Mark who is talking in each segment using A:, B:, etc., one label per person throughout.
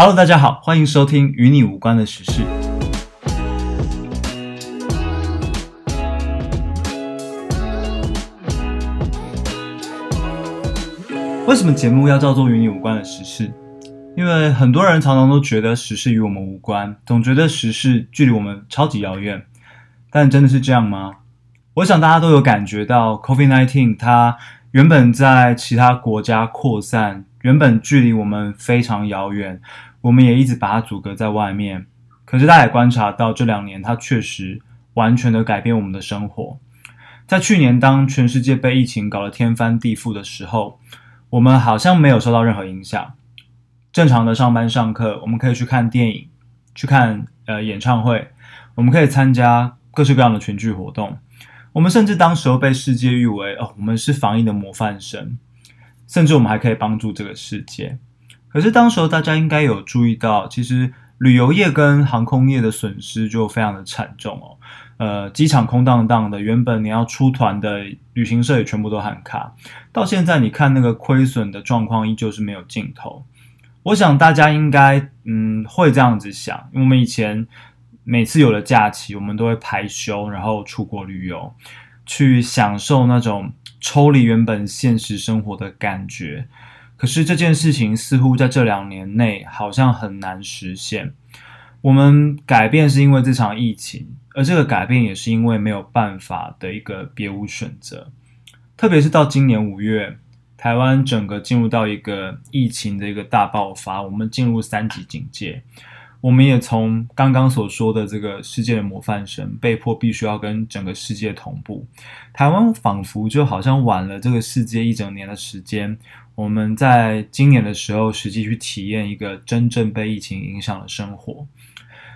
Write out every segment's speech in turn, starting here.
A: Hello，大家好，欢迎收听与你无关的时事。为什么节目要叫做与你无关的时事？因为很多人常常都觉得时事与我们无关，总觉得时事距离我们超级遥远。但真的是这样吗？我想大家都有感觉到，COVID-19 它原本在其他国家扩散，原本距离我们非常遥远，我们也一直把它阻隔在外面。可是大家也观察到，这两年它确实完全的改变我们的生活。在去年，当全世界被疫情搞得天翻地覆的时候，我们好像没有受到任何影响，正常的上班上课，我们可以去看电影，去看呃演唱会，我们可以参加各式各样的群聚活动。我们甚至当时候被世界誉为哦，我们是防疫的模范生，甚至我们还可以帮助这个世界。可是当时候大家应该有注意到，其实旅游业跟航空业的损失就非常的惨重哦。呃，机场空荡荡的，原本你要出团的旅行社也全部都喊卡，到现在你看那个亏损的状况依旧是没有尽头。我想大家应该嗯会这样子想，因为我们以前每次有了假期，我们都会排休，然后出国旅游，去享受那种抽离原本现实生活的感觉。可是这件事情似乎在这两年内好像很难实现。我们改变是因为这场疫情。而这个改变也是因为没有办法的一个别无选择，特别是到今年五月，台湾整个进入到一个疫情的一个大爆发，我们进入三级警戒，我们也从刚刚所说的这个世界的模范生，被迫必须要跟整个世界同步。台湾仿佛就好像晚了这个世界一整年的时间，我们在今年的时候实际去体验一个真正被疫情影响的生活，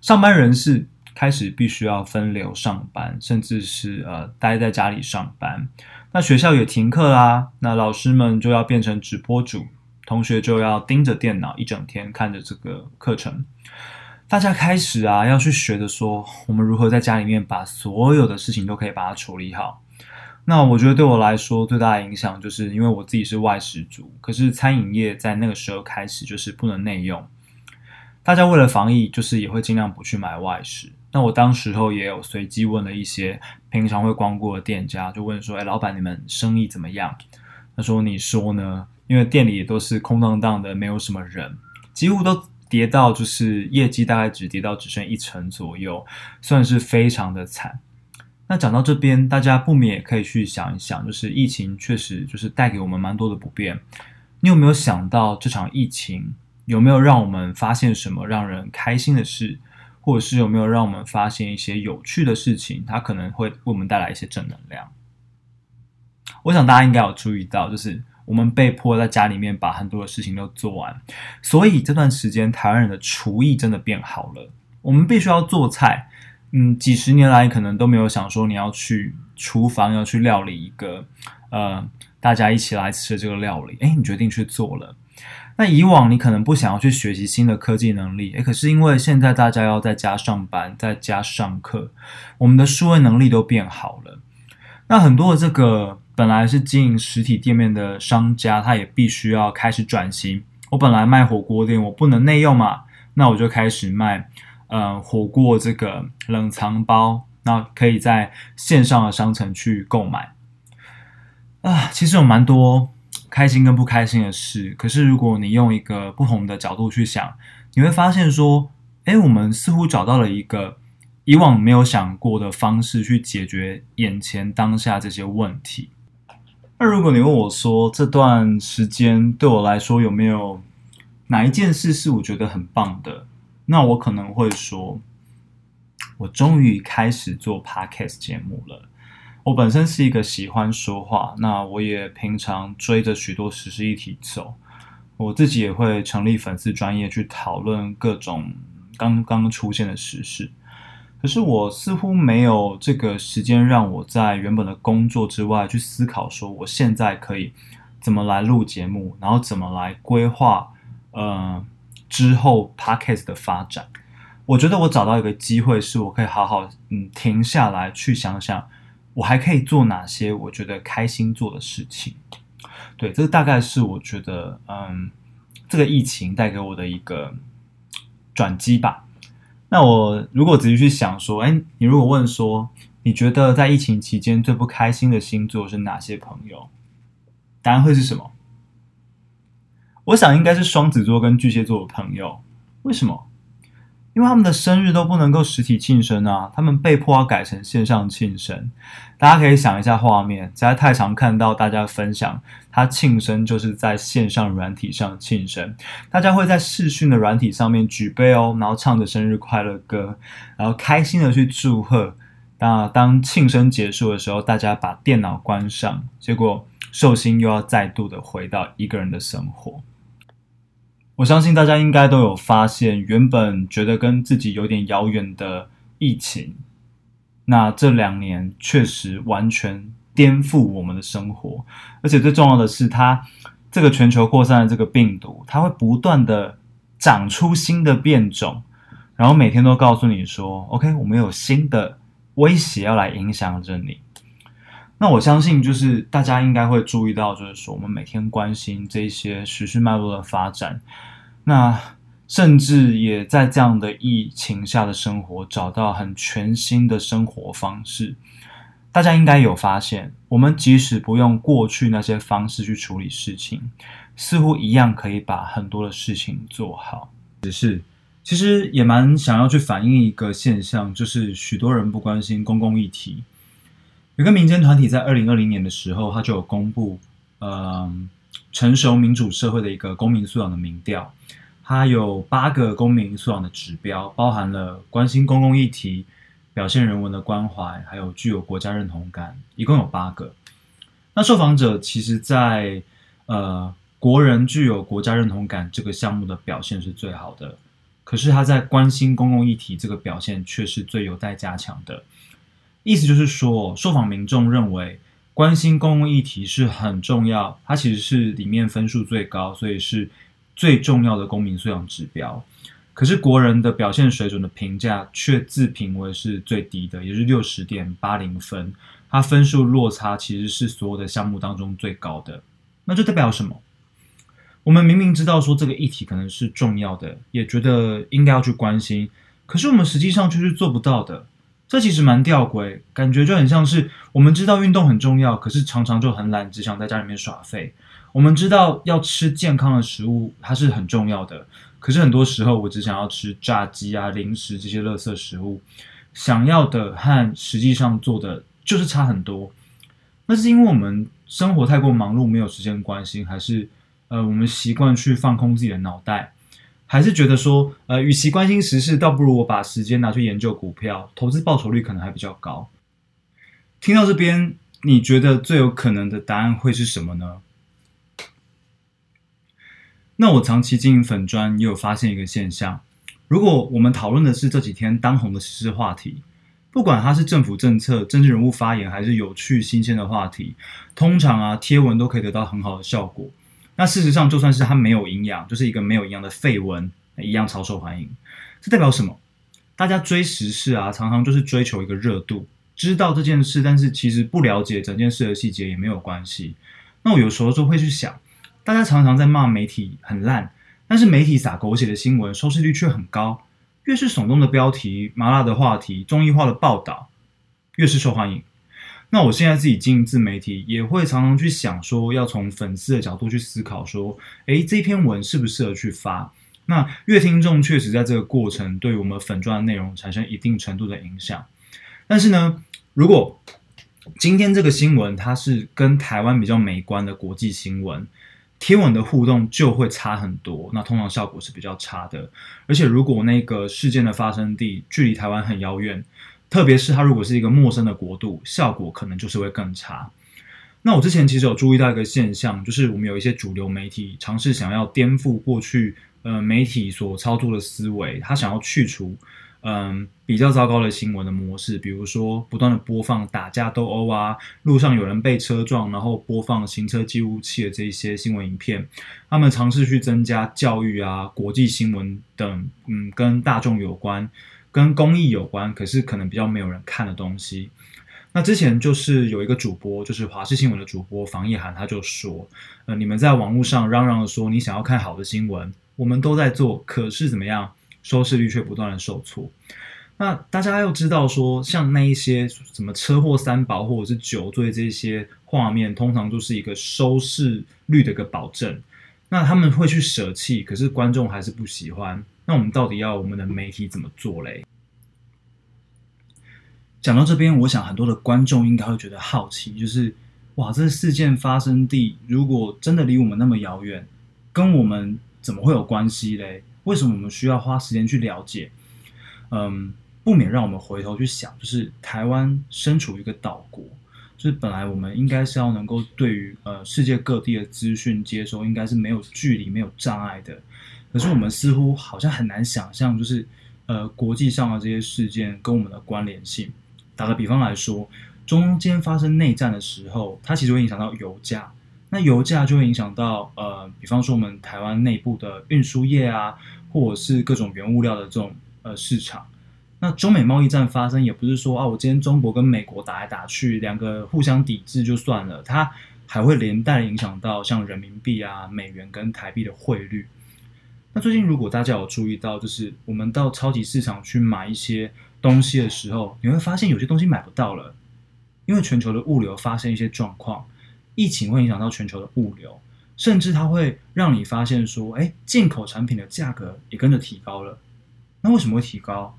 A: 上班人士。开始必须要分流上班，甚至是呃待在家里上班。那学校也停课啦，那老师们就要变成直播主，同学就要盯着电脑一整天看着这个课程。大家开始啊要去学着说，我们如何在家里面把所有的事情都可以把它处理好。那我觉得对我来说最大的影响，就是因为我自己是外食族，可是餐饮业在那个时候开始就是不能内用，大家为了防疫，就是也会尽量不去买外食。那我当时候也有随机问了一些平常会光顾的店家，就问说：“哎，老板，你们生意怎么样？”他说：“你说呢？因为店里都是空荡荡的，没有什么人，几乎都跌到就是业绩大概只跌到只剩一成左右，算是非常的惨。”那讲到这边，大家不免也可以去想一想，就是疫情确实就是带给我们蛮多的不便。你有没有想到这场疫情有没有让我们发现什么让人开心的事？或者是有没有让我们发现一些有趣的事情？它可能会为我们带来一些正能量。我想大家应该有注意到，就是我们被迫在家里面把很多的事情都做完，所以这段时间台湾人的厨艺真的变好了。我们必须要做菜，嗯，几十年来可能都没有想说你要去厨房要去料理一个呃大家一起来吃的这个料理，哎，你决定去做了。那以往你可能不想要去学习新的科技能力，诶，可是因为现在大家要在家上班，在家上课，我们的数位能力都变好了。那很多的这个本来是经营实体店面的商家，他也必须要开始转型。我本来卖火锅店，我不能内用嘛，那我就开始卖，呃，火锅这个冷藏包，那可以在线上的商城去购买。啊，其实有蛮多。开心跟不开心的事，可是如果你用一个不同的角度去想，你会发现说，哎，我们似乎找到了一个以往没有想过的方式去解决眼前当下这些问题。那如果你问我说，这段时间对我来说有没有哪一件事是我觉得很棒的？那我可能会说，我终于开始做 podcast 节目了。我本身是一个喜欢说话，那我也平常追着许多时事议题走，我自己也会成立粉丝专业去讨论各种刚刚出现的时事。可是我似乎没有这个时间让我在原本的工作之外去思考，说我现在可以怎么来录节目，然后怎么来规划呃之后 podcast 的发展。我觉得我找到一个机会，是我可以好好嗯停下来去想想。我还可以做哪些我觉得开心做的事情？对，这大概是我觉得，嗯，这个疫情带给我的一个转机吧。那我如果仔细去想说，哎，你如果问说，你觉得在疫情期间最不开心的星座是哪些朋友？答案会是什么？我想应该是双子座跟巨蟹座的朋友。为什么？因为他们的生日都不能够实体庆生啊，他们被迫要改成线上庆生。大家可以想一下画面，实在太常看到大家分享他庆生就是在线上软体上庆生，大家会在视讯的软体上面举杯哦，然后唱着生日快乐歌，然后开心的去祝贺。那当庆生结束的时候，大家把电脑关上，结果。寿星又要再度的回到一个人的生活，我相信大家应该都有发现，原本觉得跟自己有点遥远的疫情，那这两年确实完全颠覆我们的生活，而且最重要的是，它这个全球扩散的这个病毒，它会不断的长出新的变种，然后每天都告诉你说，OK，我们有新的威胁要来影响着你。那我相信，就是大家应该会注意到，就是说我们每天关心这些时事脉络的发展，那甚至也在这样的疫情下的生活找到很全新的生活方式。大家应该有发现，我们即使不用过去那些方式去处理事情，似乎一样可以把很多的事情做好。只是，其实也蛮想要去反映一个现象，就是许多人不关心公共议题。有个民间团体在二零二零年的时候，他就有公布，嗯，成熟民主社会的一个公民素养的民调，它有八个公民素养的指标，包含了关心公共议题、表现人文的关怀，还有具有国家认同感，一共有八个。那受访者其实，在呃国人具有国家认同感这个项目的表现是最好的，可是他在关心公共议题这个表现却是最有待加强的。意思就是说，受访民众认为关心公共议题是很重要，它其实是里面分数最高，所以是最重要的公民素养指标。可是国人的表现水准的评价却自评为是最低的，也就是六十点八零分，它分数落差其实是所有的项目当中最高的。那就代表什么？我们明明知道说这个议题可能是重要的，也觉得应该要去关心，可是我们实际上却是做不到的。这其实蛮吊诡，感觉就很像是我们知道运动很重要，可是常常就很懒，只想在家里面耍废。我们知道要吃健康的食物，它是很重要的，可是很多时候我只想要吃炸鸡啊、零食这些垃圾食物，想要的和实际上做的就是差很多。那是因为我们生活太过忙碌，没有时间关心，还是呃我们习惯去放空自己的脑袋？还是觉得说，呃，与其关心时事，倒不如我把时间拿去研究股票，投资报酬率可能还比较高。听到这边，你觉得最有可能的答案会是什么呢？那我长期经营粉砖，也有发现一个现象：如果我们讨论的是这几天当红的时事话题，不管它是政府政策、政治人物发言，还是有趣新鲜的话题，通常啊，贴文都可以得到很好的效果。那事实上，就算是它没有营养，就是一个没有营养的废文，一样超受欢迎。这代表什么？大家追时事啊，常常就是追求一个热度，知道这件事，但是其实不了解整件事的细节也没有关系。那我有时候就会去想，大家常常在骂媒体很烂，但是媒体撒狗血的新闻收视率却很高。越是耸动的标题、麻辣的话题、综艺化的报道，越是受欢迎。那我现在自己经营自媒体，也会常常去想说，要从粉丝的角度去思考，说，诶，这篇文适不适合去发？那乐听众确实在这个过程对我们粉钻的内容产生一定程度的影响。但是呢，如果今天这个新闻它是跟台湾比较美关的国际新闻，贴文的互动就会差很多，那通常效果是比较差的。而且如果那个事件的发生地距离台湾很遥远，特别是它如果是一个陌生的国度，效果可能就是会更差。那我之前其实有注意到一个现象，就是我们有一些主流媒体尝试想要颠覆过去呃媒体所操作的思维，他想要去除嗯比较糟糕的新闻的模式，比如说不断的播放打架斗殴啊，路上有人被车撞，然后播放行车记录器的这一些新闻影片，他们尝试去增加教育啊、国际新闻等嗯跟大众有关。跟公益有关，可是可能比较没有人看的东西。那之前就是有一个主播，就是华视新闻的主播房一涵，他就说：“呃，你们在网络上嚷嚷的说你想要看好的新闻，我们都在做，可是怎么样？收视率却不断的受挫。那大家要知道说，像那一些什么车祸三宝或者是酒醉这些画面，通常都是一个收视率的一个保证。那他们会去舍弃，可是观众还是不喜欢。那我们到底要我们的媒体怎么做嘞？讲到这边，我想很多的观众应该会觉得好奇，就是哇，这事件发生地如果真的离我们那么遥远，跟我们怎么会有关系嘞？为什么我们需要花时间去了解？嗯。不免让我们回头去想，就是台湾身处一个岛国，就是本来我们应该是要能够对于呃世界各地的资讯接收，应该是没有距离、没有障碍的。可是我们似乎好像很难想象，就是呃国际上的这些事件跟我们的关联性。打个比方来说，中间发生内战的时候，它其实会影响到油价，那油价就会影响到呃，比方说我们台湾内部的运输业啊，或者是各种原物料的这种呃市场。那中美贸易战发生，也不是说啊，我今天中国跟美国打来打去，两个互相抵制就算了，它还会连带影响到像人民币啊、美元跟台币的汇率。那最近如果大家有注意到，就是我们到超级市场去买一些东西的时候，你会发现有些东西买不到了，因为全球的物流发生一些状况，疫情会影响到全球的物流，甚至它会让你发现说，哎，进口产品的价格也跟着提高了。那为什么会提高？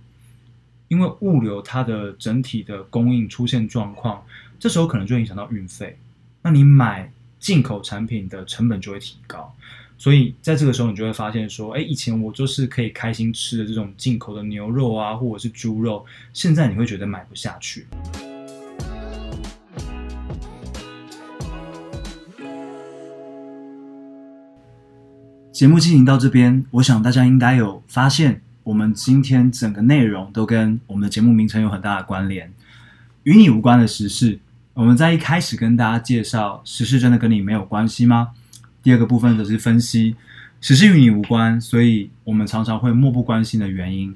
A: 因为物流它的整体的供应出现状况，这时候可能就影响到运费，那你买进口产品的成本就会提高，所以在这个时候你就会发现说，哎，以前我就是可以开心吃的这种进口的牛肉啊，或者是猪肉，现在你会觉得买不下去。节目进行到这边，我想大家应该有发现。我们今天整个内容都跟我们的节目名称有很大的关联，与你无关的时事。我们在一开始跟大家介绍时事，真的跟你没有关系吗？第二个部分则是分析时事与你无关，所以我们常常会漠不关心的原因。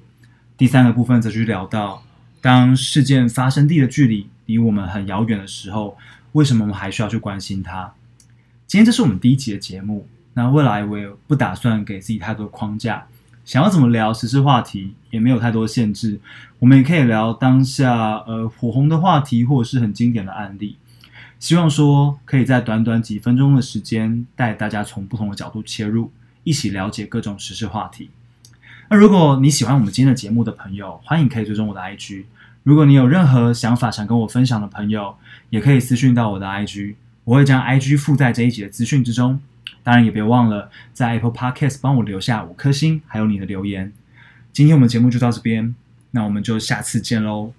A: 第三个部分则去聊到，当事件发生地的距离离我们很遥远的时候，为什么我们还需要去关心它？今天这是我们第一集的节目，那未来我也不打算给自己太多框架。想要怎么聊时事话题，也没有太多限制。我们也可以聊当下呃火红的话题，或者是很经典的案例。希望说可以在短短几分钟的时间，带大家从不同的角度切入，一起了解各种时事话题。那如果你喜欢我们今天的节目的朋友，欢迎可以追踪我的 IG。如果你有任何想法想跟我分享的朋友，也可以私讯到我的 IG，我会将 IG 附在这一集的资讯之中。当然也别忘了在 Apple Podcast 帮我留下五颗星，还有你的留言。今天我们节目就到这边，那我们就下次见喽。